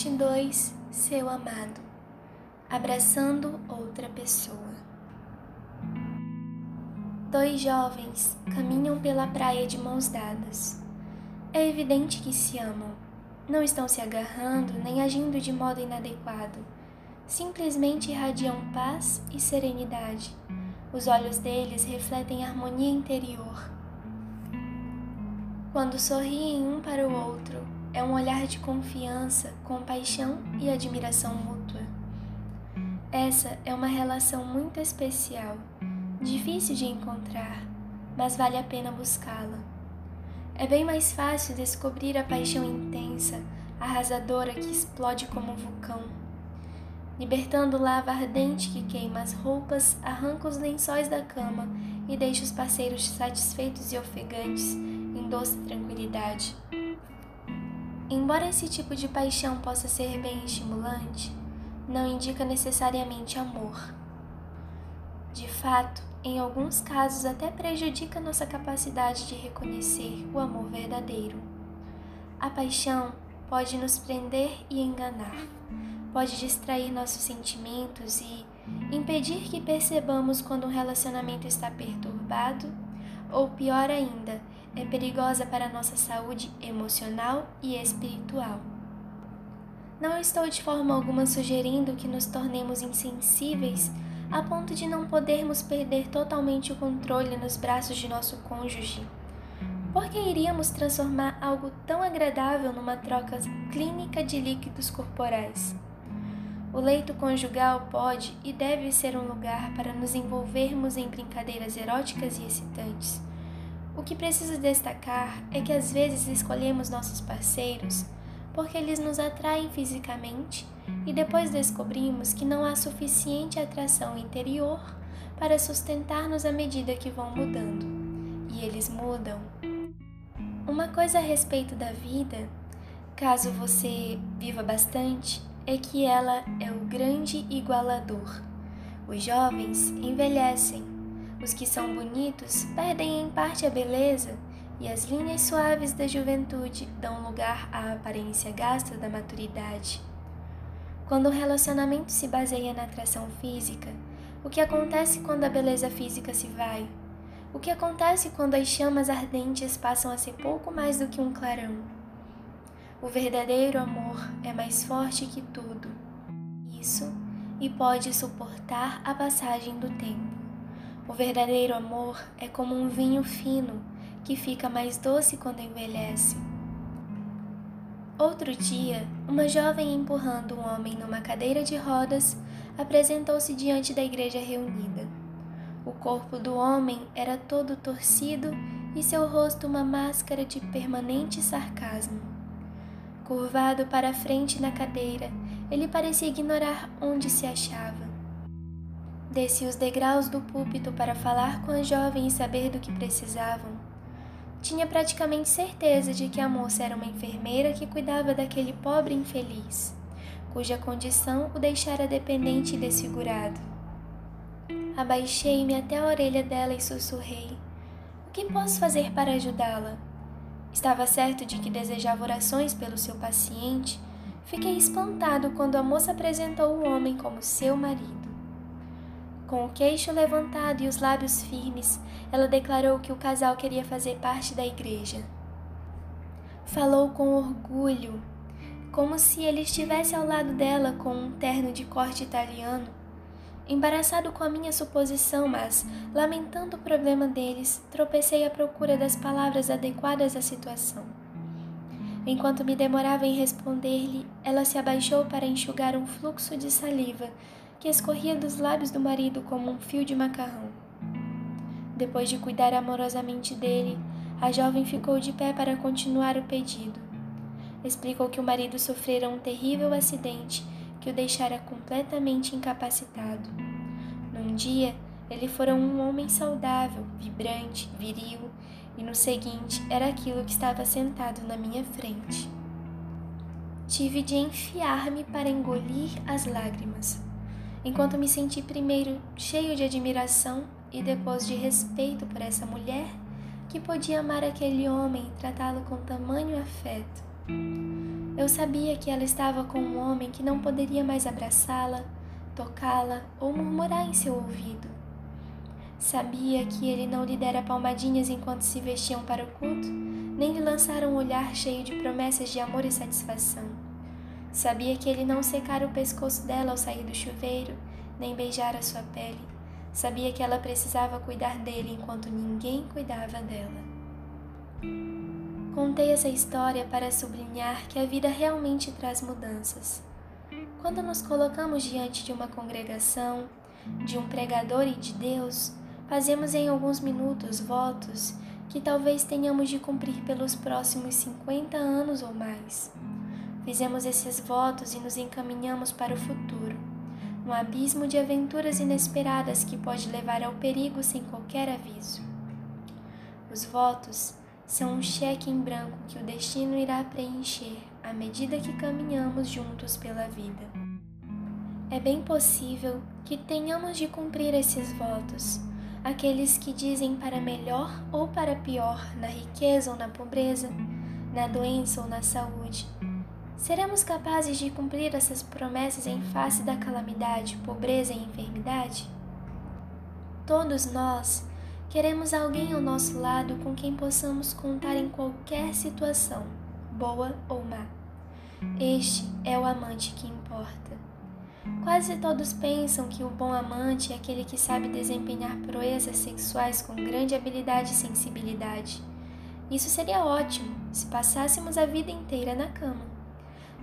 Parte 2 Seu amado Abraçando outra pessoa. Dois jovens caminham pela praia de mãos dadas. É evidente que se amam. Não estão se agarrando nem agindo de modo inadequado. Simplesmente irradiam paz e serenidade. Os olhos deles refletem harmonia interior. Quando sorriem um para o outro, é um olhar de confiança, compaixão e admiração mútua. Essa é uma relação muito especial, difícil de encontrar, mas vale a pena buscá-la. É bem mais fácil descobrir a paixão intensa, arrasadora que explode como um vulcão. Libertando lava ardente que queima as roupas, arranca os lençóis da cama e deixa os parceiros satisfeitos e ofegantes em doce tranquilidade. Embora esse tipo de paixão possa ser bem estimulante, não indica necessariamente amor. De fato, em alguns casos até prejudica nossa capacidade de reconhecer o amor verdadeiro. A paixão pode nos prender e enganar, pode distrair nossos sentimentos e impedir que percebamos quando um relacionamento está perturbado, ou pior ainda, é perigosa para a nossa saúde emocional e espiritual. Não estou de forma alguma sugerindo que nos tornemos insensíveis a ponto de não podermos perder totalmente o controle nos braços de nosso cônjuge. Porque iríamos transformar algo tão agradável numa troca clínica de líquidos corporais? O leito conjugal pode e deve ser um lugar para nos envolvermos em brincadeiras eróticas e excitantes o que preciso destacar é que às vezes escolhemos nossos parceiros porque eles nos atraem fisicamente e depois descobrimos que não há suficiente atração interior para sustentar-nos à medida que vão mudando. E eles mudam. Uma coisa a respeito da vida, caso você viva bastante, é que ela é o grande igualador. Os jovens envelhecem os que são bonitos perdem em parte a beleza, e as linhas suaves da juventude dão lugar à aparência gasta da maturidade. Quando o relacionamento se baseia na atração física, o que acontece quando a beleza física se vai? O que acontece quando as chamas ardentes passam a ser pouco mais do que um clarão? O verdadeiro amor é mais forte que tudo. Isso e pode suportar a passagem do tempo. O verdadeiro amor é como um vinho fino que fica mais doce quando envelhece. Outro dia, uma jovem empurrando um homem numa cadeira de rodas apresentou-se diante da igreja reunida. O corpo do homem era todo torcido e seu rosto uma máscara de permanente sarcasmo. Curvado para a frente na cadeira, ele parecia ignorar onde se achava. Desci os degraus do púlpito para falar com a jovem e saber do que precisavam. Tinha praticamente certeza de que a moça era uma enfermeira que cuidava daquele pobre infeliz, cuja condição o deixara dependente e desfigurado. Abaixei-me até a orelha dela e sussurrei: O que posso fazer para ajudá-la? Estava certo de que desejava orações pelo seu paciente. Fiquei espantado quando a moça apresentou o homem como seu marido. Com o queixo levantado e os lábios firmes, ela declarou que o casal queria fazer parte da igreja. Falou com orgulho, como se ele estivesse ao lado dela com um terno de corte italiano. Embaraçado com a minha suposição, mas, lamentando o problema deles, tropecei à procura das palavras adequadas à situação. Enquanto me demorava em responder-lhe, ela se abaixou para enxugar um fluxo de saliva que escorria dos lábios do marido como um fio de macarrão. Depois de cuidar amorosamente dele, a jovem ficou de pé para continuar o pedido. Explicou que o marido sofrera um terrível acidente que o deixara completamente incapacitado. Num dia, ele fora um homem saudável, vibrante, viril, e no seguinte era aquilo que estava sentado na minha frente. Tive de enfiar-me para engolir as lágrimas enquanto me senti primeiro cheio de admiração e depois de respeito por essa mulher que podia amar aquele homem e tratá-lo com tamanho afeto. Eu sabia que ela estava com um homem que não poderia mais abraçá-la, tocá-la ou murmurar em seu ouvido. Sabia que ele não lhe dera palmadinhas enquanto se vestiam para o culto, nem lhe lançara um olhar cheio de promessas de amor e satisfação. Sabia que ele não secara o pescoço dela ao sair do chuveiro, nem beijara sua pele. Sabia que ela precisava cuidar dele enquanto ninguém cuidava dela. Contei essa história para sublinhar que a vida realmente traz mudanças. Quando nos colocamos diante de uma congregação, de um pregador e de Deus, fazemos em alguns minutos votos que talvez tenhamos de cumprir pelos próximos 50 anos ou mais. Fizemos esses votos e nos encaminhamos para o futuro, um abismo de aventuras inesperadas que pode levar ao perigo sem qualquer aviso. Os votos são um cheque em branco que o destino irá preencher à medida que caminhamos juntos pela vida. É bem possível que tenhamos de cumprir esses votos aqueles que dizem para melhor ou para pior, na riqueza ou na pobreza, na doença ou na saúde. Seremos capazes de cumprir essas promessas em face da calamidade, pobreza e enfermidade? Todos nós queremos alguém ao nosso lado com quem possamos contar em qualquer situação, boa ou má. Este é o amante que importa. Quase todos pensam que o bom amante é aquele que sabe desempenhar proezas sexuais com grande habilidade e sensibilidade. Isso seria ótimo se passássemos a vida inteira na cama.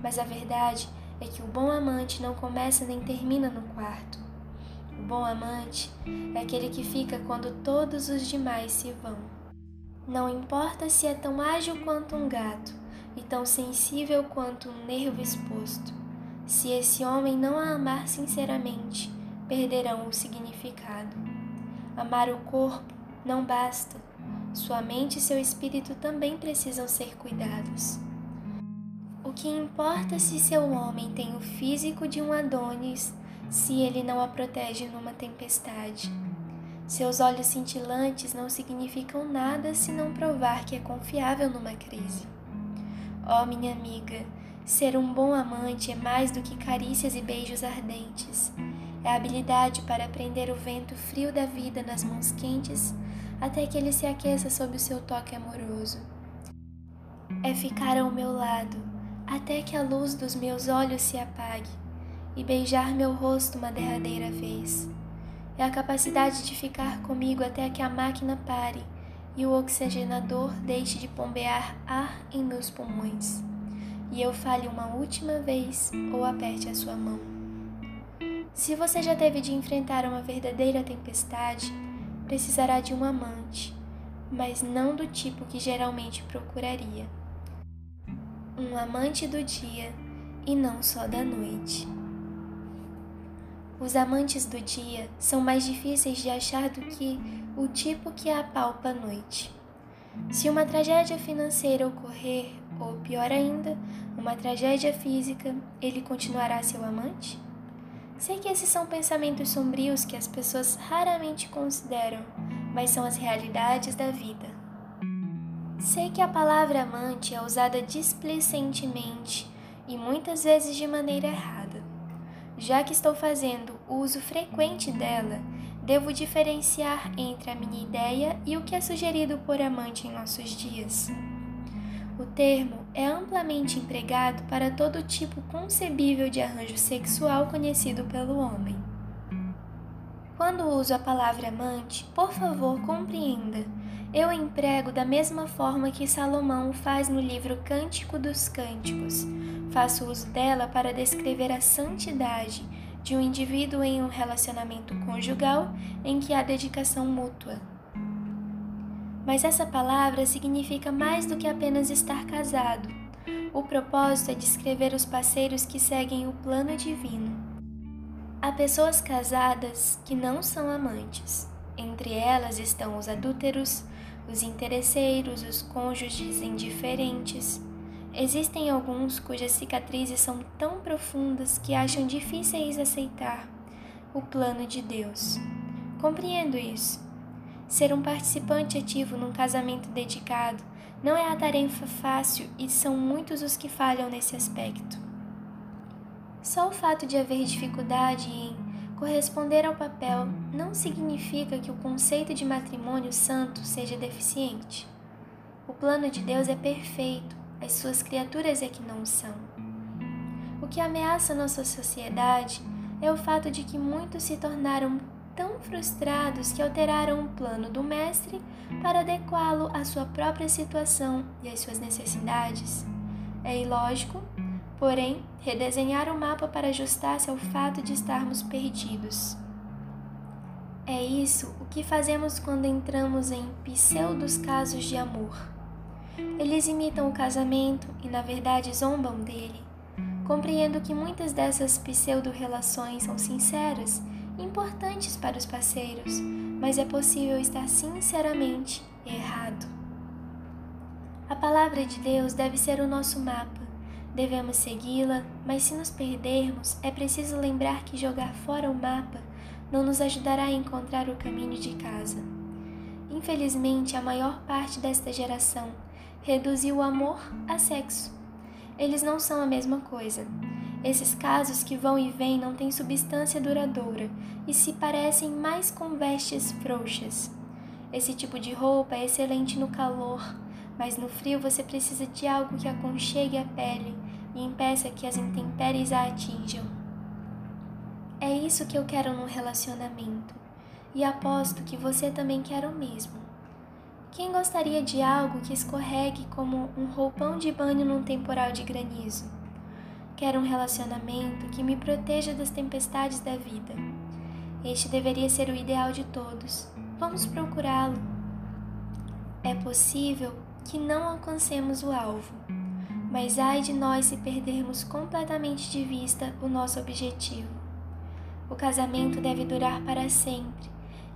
Mas a verdade é que o bom amante não começa nem termina no quarto. O bom amante é aquele que fica quando todos os demais se vão. Não importa se é tão ágil quanto um gato e tão sensível quanto um nervo exposto. Se esse homem não a amar sinceramente, perderão o significado. Amar o corpo não basta, sua mente e seu espírito também precisam ser cuidados. Que importa se seu homem tem o físico de um Adonis, se ele não a protege numa tempestade. Seus olhos cintilantes não significam nada se não provar que é confiável numa crise. Oh, minha amiga, Ser um bom amante é mais do que carícias e beijos ardentes. É a habilidade para prender o vento frio da vida nas mãos quentes até que ele se aqueça sob o seu toque amoroso. É ficar ao meu lado até que a luz dos meus olhos se apague e beijar meu rosto uma derradeira vez. É a capacidade de ficar comigo até que a máquina pare e o oxigenador deixe de pombear ar em meus pulmões e eu fale uma última vez ou aperte a sua mão. Se você já teve de enfrentar uma verdadeira tempestade, precisará de um amante, mas não do tipo que geralmente procuraria. Um amante do dia e não só da noite. Os amantes do dia são mais difíceis de achar do que o tipo que apalpa à noite. Se uma tragédia financeira ocorrer, ou pior ainda, uma tragédia física, ele continuará seu amante? Sei que esses são pensamentos sombrios que as pessoas raramente consideram, mas são as realidades da vida. Sei que a palavra amante é usada displicentemente e muitas vezes de maneira errada. Já que estou fazendo uso frequente dela, devo diferenciar entre a minha ideia e o que é sugerido por amante em nossos dias. O termo é amplamente empregado para todo tipo concebível de arranjo sexual conhecido pelo homem. Quando uso a palavra amante, por favor compreenda, eu emprego da mesma forma que Salomão faz no livro Cântico dos Cânticos. Faço uso dela para descrever a santidade de um indivíduo em um relacionamento conjugal em que há dedicação mútua. Mas essa palavra significa mais do que apenas estar casado. O propósito é descrever os parceiros que seguem o plano divino. Há pessoas casadas que não são amantes. Entre elas estão os adúlteros, os interesseiros, os cônjuges indiferentes, Existem alguns cujas cicatrizes são tão profundas que acham difíceis aceitar o plano de Deus. Compreendo isso. Ser um participante ativo num casamento dedicado não é a tarefa fácil e são muitos os que falham nesse aspecto. Só o fato de haver dificuldade em corresponder ao papel não significa que o conceito de matrimônio santo seja deficiente. O plano de Deus é perfeito, as suas criaturas é que não são. O que ameaça nossa sociedade é o fato de que muitos se tornaram tão frustrados que alteraram o plano do Mestre para adequá-lo à sua própria situação e às suas necessidades. É ilógico, porém, redesenhar o mapa para ajustar-se ao fato de estarmos perdidos. É isso o que fazemos quando entramos em pseudos casos de amor. Eles imitam o casamento e, na verdade, zombam dele. Compreendo que muitas dessas pseudo-relações são sinceras importantes para os parceiros, mas é possível estar sinceramente errado. A palavra de Deus deve ser o nosso mapa. Devemos segui-la, mas se nos perdermos, é preciso lembrar que jogar fora o mapa não nos ajudará a encontrar o caminho de casa. Infelizmente, a maior parte desta geração reduziu o amor a sexo. Eles não são a mesma coisa. Esses casos que vão e vêm não têm substância duradoura e se parecem mais com vestes frouxas. Esse tipo de roupa é excelente no calor, mas no frio você precisa de algo que aconchegue a pele e impeça que as intempéries a atinjam. É isso que eu quero num relacionamento, e aposto que você também quer o mesmo. Quem gostaria de algo que escorregue como um roupão de banho num temporal de granizo? Quero um relacionamento que me proteja das tempestades da vida. Este deveria ser o ideal de todos. Vamos procurá-lo. É possível que não alcancemos o alvo, mas ai de nós se perdermos completamente de vista o nosso objetivo. O casamento deve durar para sempre,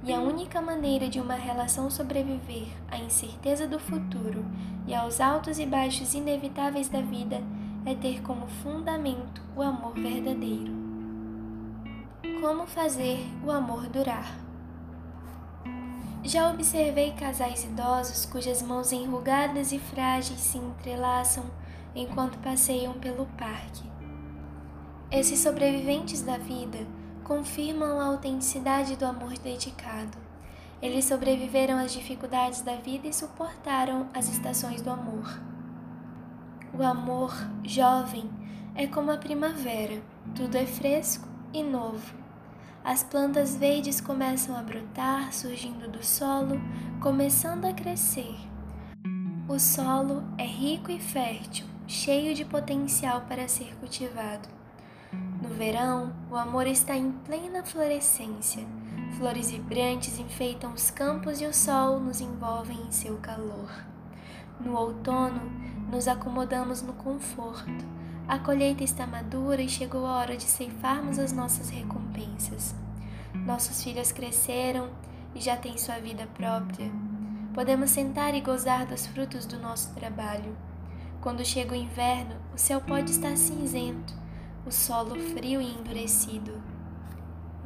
e a única maneira de uma relação sobreviver à incerteza do futuro e aos altos e baixos inevitáveis da vida é ter como fundamento o amor verdadeiro. Como fazer o amor durar? Já observei casais idosos cujas mãos enrugadas e frágeis se entrelaçam enquanto passeiam pelo parque. Esses sobreviventes da vida confirmam a autenticidade do amor dedicado. Eles sobreviveram às dificuldades da vida e suportaram as estações do amor. O amor jovem é como a primavera, tudo é fresco e novo. As plantas verdes começam a brotar, surgindo do solo, começando a crescer. O solo é rico e fértil, cheio de potencial para ser cultivado. No verão, o amor está em plena florescência. Flores vibrantes enfeitam os campos e o sol nos envolve em seu calor. No outono, nos acomodamos no conforto. A colheita está madura e chegou a hora de ceifarmos as nossas recompensas. Nossos filhos cresceram e já têm sua vida própria. Podemos sentar e gozar dos frutos do nosso trabalho. Quando chega o inverno, o céu pode estar cinzento, o solo frio e endurecido.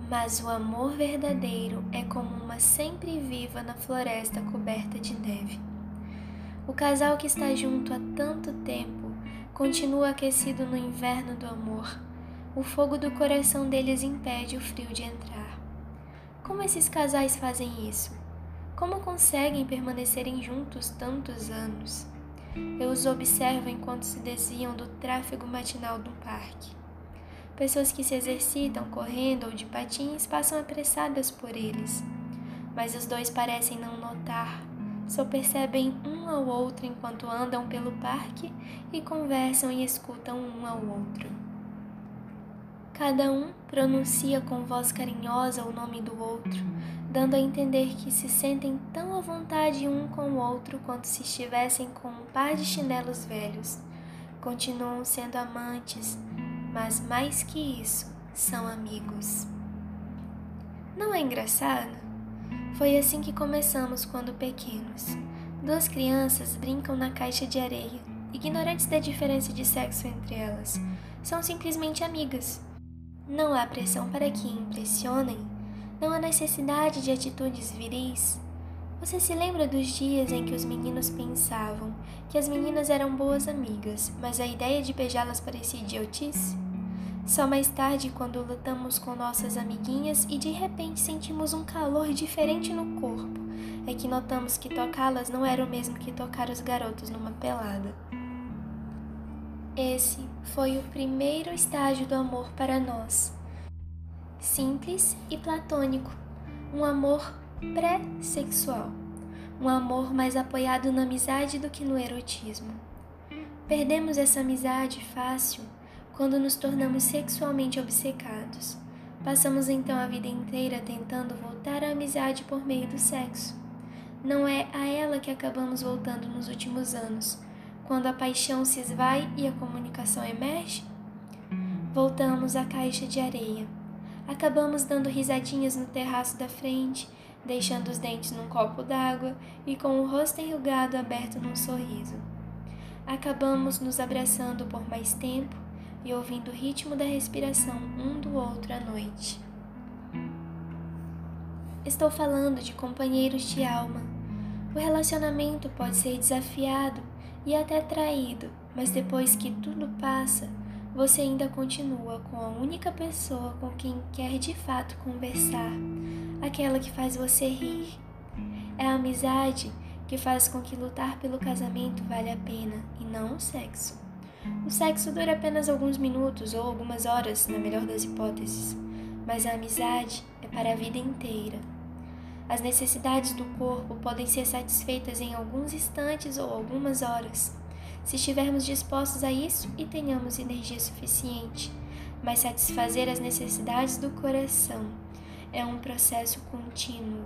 Mas o amor verdadeiro é como uma sempre viva na floresta coberta de neve. O casal que está junto há tanto tempo continua aquecido no inverno do amor. O fogo do coração deles impede o frio de entrar. Como esses casais fazem isso? Como conseguem permanecerem juntos tantos anos? Eu os observo enquanto se desviam do tráfego matinal do parque. Pessoas que se exercitam correndo ou de patins passam apressadas por eles, mas os dois parecem não notar só percebem um ao outro enquanto andam pelo parque e conversam e escutam um ao outro. Cada um pronuncia com voz carinhosa o nome do outro, dando a entender que se sentem tão à vontade um com o outro quanto se estivessem com um par de chinelos velhos. Continuam sendo amantes, mas mais que isso, são amigos. Não é engraçado? Foi assim que começamos quando pequenos. Duas crianças brincam na caixa de areia, ignorantes da diferença de sexo entre elas. São simplesmente amigas. Não há pressão para que impressionem, não há necessidade de atitudes viris. Você se lembra dos dias em que os meninos pensavam que as meninas eram boas amigas, mas a ideia de beijá-las parecia idiotice? Só mais tarde, quando lutamos com nossas amiguinhas e de repente sentimos um calor diferente no corpo, é que notamos que tocá-las não era o mesmo que tocar os garotos numa pelada. Esse foi o primeiro estágio do amor para nós. Simples e platônico, um amor pré-sexual, um amor mais apoiado na amizade do que no erotismo. Perdemos essa amizade fácil quando nos tornamos sexualmente obcecados. Passamos então a vida inteira tentando voltar à amizade por meio do sexo. Não é a ela que acabamos voltando nos últimos anos, quando a paixão se esvai e a comunicação emerge? Voltamos à caixa de areia. Acabamos dando risadinhas no terraço da frente, deixando os dentes num copo d'água e com o rosto enrugado aberto num sorriso. Acabamos nos abraçando por mais tempo e ouvindo o ritmo da respiração um do outro à noite. Estou falando de companheiros de alma. O relacionamento pode ser desafiado e até traído, mas depois que tudo passa, você ainda continua com a única pessoa com quem quer de fato conversar, aquela que faz você rir. É a amizade que faz com que lutar pelo casamento vale a pena e não o sexo. O sexo dura apenas alguns minutos ou algumas horas, na melhor das hipóteses, mas a amizade é para a vida inteira. As necessidades do corpo podem ser satisfeitas em alguns instantes ou algumas horas, se estivermos dispostos a isso e tenhamos energia suficiente. Mas satisfazer as necessidades do coração é um processo contínuo.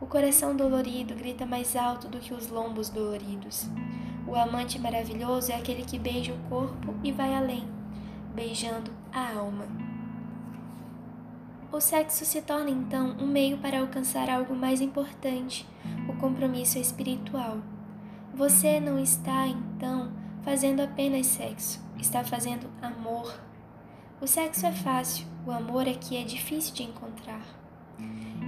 O coração dolorido grita mais alto do que os lombos doloridos. O amante maravilhoso é aquele que beija o corpo e vai além, beijando a alma. O sexo se torna então um meio para alcançar algo mais importante, o compromisso espiritual. Você não está então fazendo apenas sexo, está fazendo amor. O sexo é fácil, o amor é que é difícil de encontrar.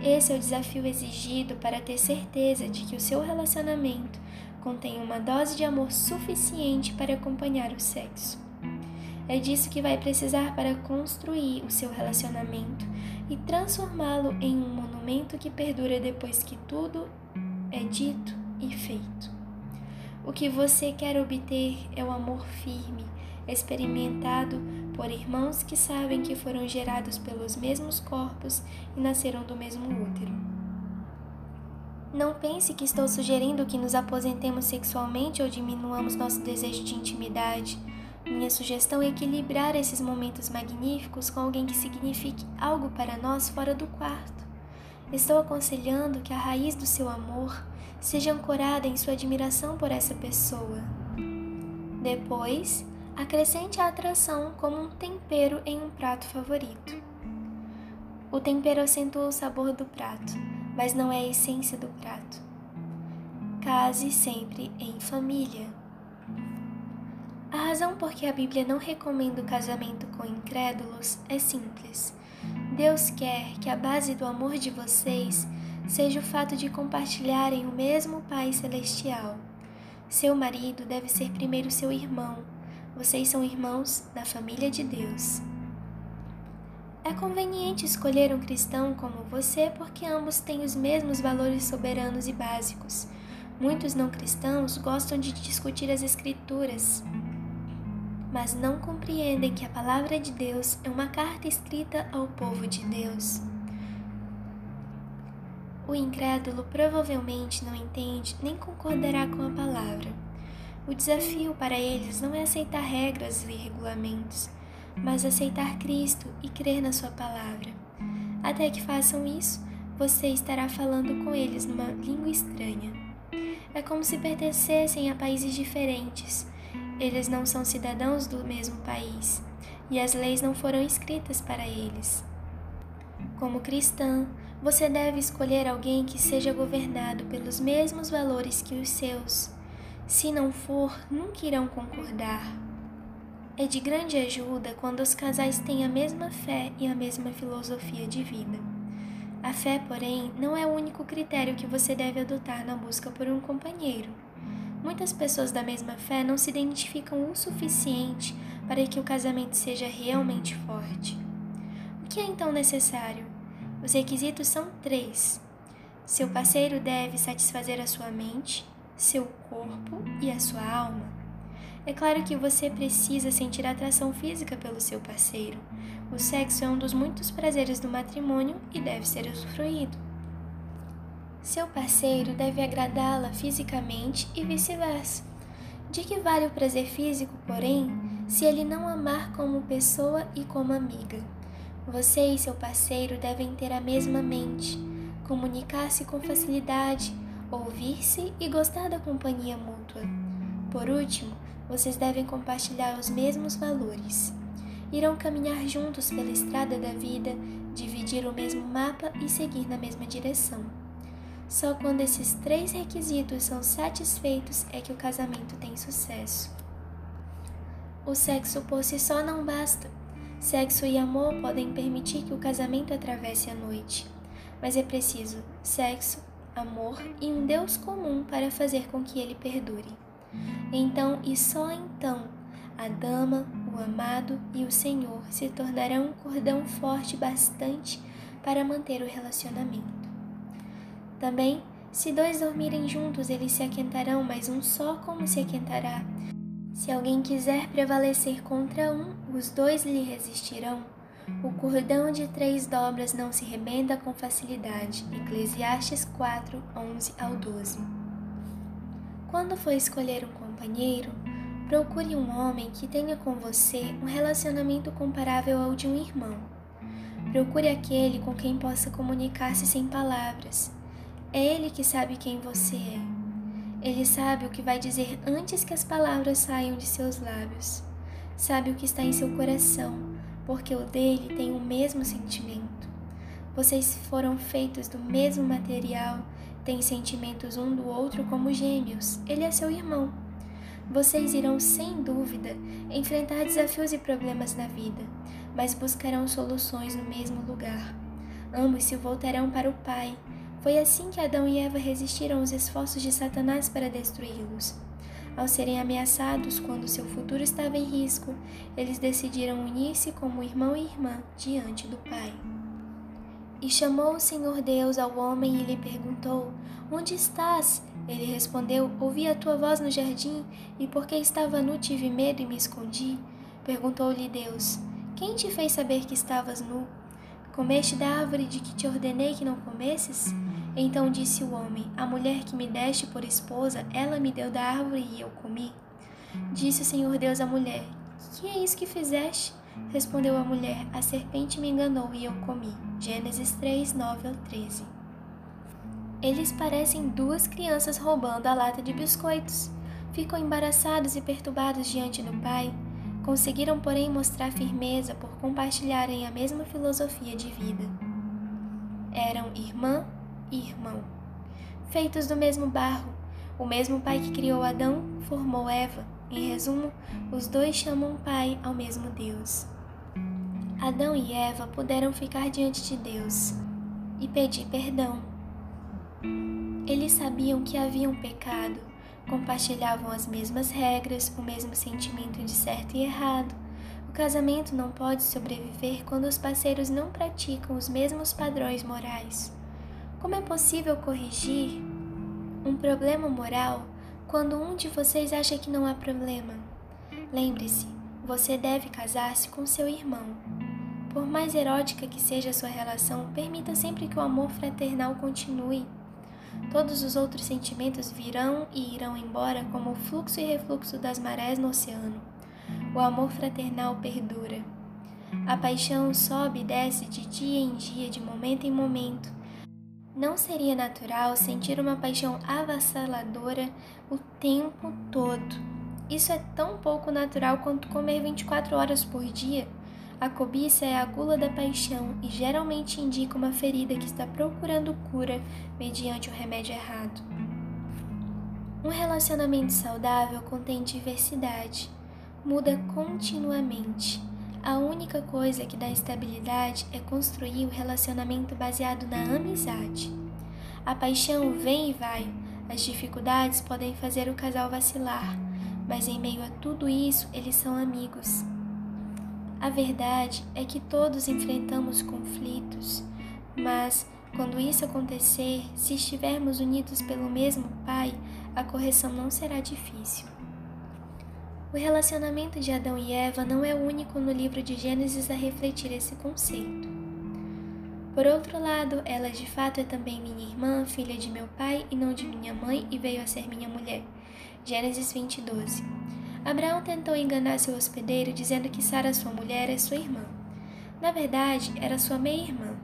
Esse é o desafio exigido para ter certeza de que o seu relacionamento contém uma dose de amor suficiente para acompanhar o sexo. É disso que vai precisar para construir o seu relacionamento e transformá-lo em um monumento que perdura depois que tudo é dito e feito. O que você quer obter é o amor firme, experimentado por irmãos que sabem que foram gerados pelos mesmos corpos e nasceram do mesmo útero. Não pense que estou sugerindo que nos aposentemos sexualmente ou diminuamos nosso desejo de intimidade. Minha sugestão é equilibrar esses momentos magníficos com alguém que signifique algo para nós fora do quarto. Estou aconselhando que a raiz do seu amor seja ancorada em sua admiração por essa pessoa. Depois, acrescente a atração como um tempero em um prato favorito. O tempero acentua o sabor do prato, mas não é a essência do prato. Case sempre em família. A razão por que a Bíblia não recomenda o casamento com incrédulos é simples. Deus quer que a base do amor de vocês seja o fato de compartilharem o mesmo Pai Celestial. Seu marido deve ser primeiro seu irmão. Vocês são irmãos da família de Deus. É conveniente escolher um cristão como você porque ambos têm os mesmos valores soberanos e básicos. Muitos não cristãos gostam de discutir as Escrituras mas não compreendem que a palavra de Deus é uma carta escrita ao povo de Deus. O incrédulo provavelmente não entende nem concordará com a palavra. O desafio para eles não é aceitar regras e regulamentos, mas aceitar Cristo e crer na Sua palavra. Até que façam isso, você estará falando com eles numa língua estranha. É como se pertencessem a países diferentes eles não são cidadãos do mesmo país e as leis não foram escritas para eles. Como cristã, você deve escolher alguém que seja governado pelos mesmos valores que os seus. Se não for, nunca irão concordar. É de grande ajuda quando os casais têm a mesma fé e a mesma filosofia de vida. A fé, porém, não é o único critério que você deve adotar na busca por um companheiro. Muitas pessoas da mesma fé não se identificam o suficiente para que o casamento seja realmente forte. O que é então necessário? Os requisitos são três. Seu parceiro deve satisfazer a sua mente, seu corpo e a sua alma. É claro que você precisa sentir atração física pelo seu parceiro. O sexo é um dos muitos prazeres do matrimônio e deve ser usufruído. Seu parceiro deve agradá-la fisicamente e vice-versa. De que vale o prazer físico, porém, se ele não amar como pessoa e como amiga? Você e seu parceiro devem ter a mesma mente, comunicar-se com facilidade, ouvir-se e gostar da companhia mútua. Por último, vocês devem compartilhar os mesmos valores. Irão caminhar juntos pela estrada da vida, dividir o mesmo mapa e seguir na mesma direção. Só quando esses três requisitos são satisfeitos é que o casamento tem sucesso. O sexo por si só não basta. Sexo e amor podem permitir que o casamento atravesse a noite, mas é preciso sexo, amor e um Deus comum para fazer com que ele perdure. Então e só então a dama, o amado e o Senhor se tornarão um cordão forte bastante para manter o relacionamento. Também, se dois dormirem juntos, eles se aquentarão, mas um só como se aquentará. Se alguém quiser prevalecer contra um, os dois lhe resistirão. O cordão de três dobras não se rebenta com facilidade. Eclesiastes 4, 11 ao 12. Quando for escolher um companheiro, procure um homem que tenha com você um relacionamento comparável ao de um irmão. Procure aquele com quem possa comunicar-se sem palavras. É ele que sabe quem você é. Ele sabe o que vai dizer antes que as palavras saiam de seus lábios. Sabe o que está em seu coração, porque o dele tem o mesmo sentimento. Vocês foram feitos do mesmo material têm sentimentos um do outro como gêmeos. Ele é seu irmão. Vocês irão, sem dúvida, enfrentar desafios e problemas na vida, mas buscarão soluções no mesmo lugar. Ambos se voltarão para o Pai. Foi assim que Adão e Eva resistiram aos esforços de Satanás para destruí-los. Ao serem ameaçados quando seu futuro estava em risco, eles decidiram unir-se como irmão e irmã diante do Pai. E chamou o Senhor Deus ao homem e lhe perguntou: Onde estás? Ele respondeu: Ouvi a tua voz no jardim, e porque estava nu tive medo e me escondi. Perguntou-lhe Deus: Quem te fez saber que estavas nu? Comeste da árvore de que te ordenei que não comesses? Então disse o homem: A mulher que me deste por esposa, ela me deu da árvore e eu comi. Disse o Senhor Deus à mulher: Que é isso que fizeste? Respondeu a mulher: A serpente me enganou e eu comi. Gênesis 3, 9 ao 13. Eles parecem duas crianças roubando a lata de biscoitos. Ficam embaraçados e perturbados diante do pai. Conseguiram, porém, mostrar firmeza por compartilharem a mesma filosofia de vida. Eram irmã e irmão, feitos do mesmo barro. O mesmo pai que criou Adão formou Eva. Em resumo, os dois chamam Pai ao mesmo Deus. Adão e Eva puderam ficar diante de Deus e pedir perdão. Eles sabiam que haviam pecado, compartilhavam as mesmas regras, o mesmo sentimento de certo e errado. O casamento não pode sobreviver quando os parceiros não praticam os mesmos padrões morais. Como é possível corrigir um problema moral quando um de vocês acha que não há problema? Lembre-se, você deve casar-se com seu irmão. Por mais erótica que seja a sua relação, permita sempre que o amor fraternal continue. Todos os outros sentimentos virão e irão embora como o fluxo e refluxo das marés no oceano. O amor fraternal perdura. A paixão sobe e desce de dia em dia, de momento em momento. Não seria natural sentir uma paixão avassaladora o tempo todo. Isso é tão pouco natural quanto comer 24 horas por dia. A cobiça é a gula da paixão e geralmente indica uma ferida que está procurando cura mediante o remédio errado. Um relacionamento saudável contém diversidade, muda continuamente. A única coisa que dá estabilidade é construir o relacionamento baseado na amizade. A paixão vem e vai, as dificuldades podem fazer o casal vacilar, mas em meio a tudo isso eles são amigos. A verdade é que todos enfrentamos conflitos, mas quando isso acontecer, se estivermos unidos pelo mesmo Pai, a correção não será difícil. O relacionamento de Adão e Eva não é o único no livro de Gênesis a refletir esse conceito. Por outro lado, ela de fato é também minha irmã, filha de meu pai e não de minha mãe, e veio a ser minha mulher. Gênesis 20, 12. Abraão tentou enganar seu hospedeiro dizendo que Sara, sua mulher, é sua irmã. Na verdade, era sua meia-irmã.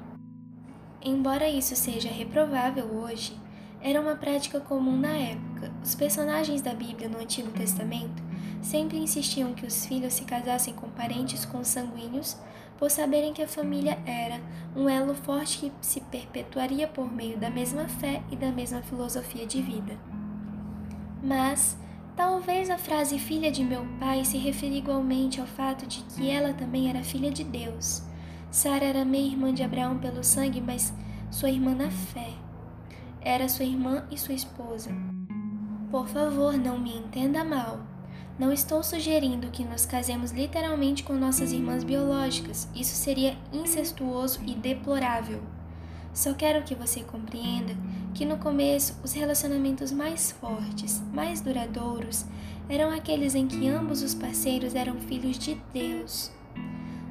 Embora isso seja reprovável hoje, era uma prática comum na época. Os personagens da Bíblia no Antigo Testamento sempre insistiam que os filhos se casassem com parentes consanguíneos, por saberem que a família era um elo forte que se perpetuaria por meio da mesma fé e da mesma filosofia de vida. Mas talvez a frase filha de meu pai se refira igualmente ao fato de que ela também era filha de Deus. Sara era meia irmã de Abraão pelo sangue, mas sua irmã na fé era sua irmã e sua esposa. Por favor, não me entenda mal. Não estou sugerindo que nos casemos literalmente com nossas irmãs biológicas. Isso seria incestuoso e deplorável. Só quero que você compreenda que no começo os relacionamentos mais fortes, mais duradouros, eram aqueles em que ambos os parceiros eram filhos de Deus.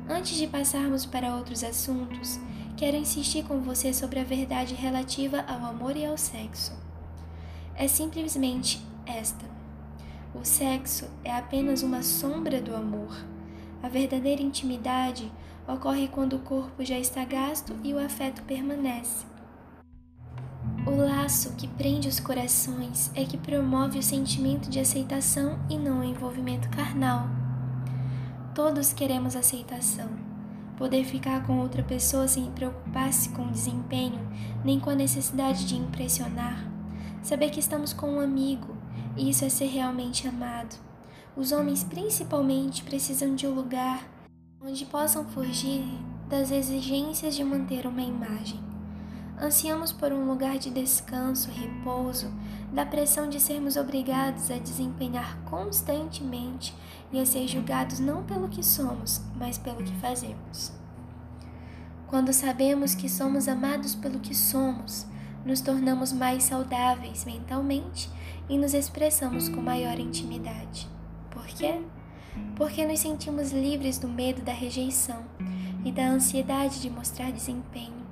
Antes de passarmos para outros assuntos, quero insistir com você sobre a verdade relativa ao amor e ao sexo. É simplesmente esta: o sexo é apenas uma sombra do amor. A verdadeira intimidade ocorre quando o corpo já está gasto e o afeto permanece. O laço que prende os corações é que promove o sentimento de aceitação e não o envolvimento carnal. Todos queremos aceitação Poder ficar com outra pessoa sem preocupar-se com o desempenho, nem com a necessidade de impressionar. Saber que estamos com um amigo, isso é ser realmente amado. Os homens, principalmente, precisam de um lugar onde possam fugir das exigências de manter uma imagem. Ansiamos por um lugar de descanso, repouso, da pressão de sermos obrigados a desempenhar constantemente e a ser julgados não pelo que somos, mas pelo que fazemos. Quando sabemos que somos amados pelo que somos, nos tornamos mais saudáveis mentalmente e nos expressamos com maior intimidade. Por quê? Porque nos sentimos livres do medo da rejeição e da ansiedade de mostrar desempenho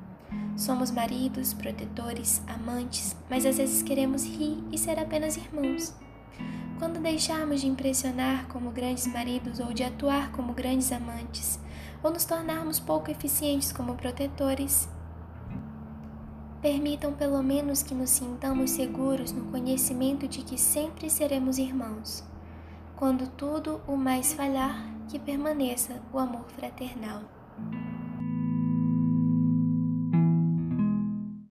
Somos maridos, protetores, amantes, mas às vezes queremos rir e ser apenas irmãos. Quando deixarmos de impressionar como grandes maridos ou de atuar como grandes amantes, ou nos tornarmos pouco eficientes como protetores, permitam pelo menos que nos sintamos seguros no conhecimento de que sempre seremos irmãos. Quando tudo o mais falhar, que permaneça o amor fraternal.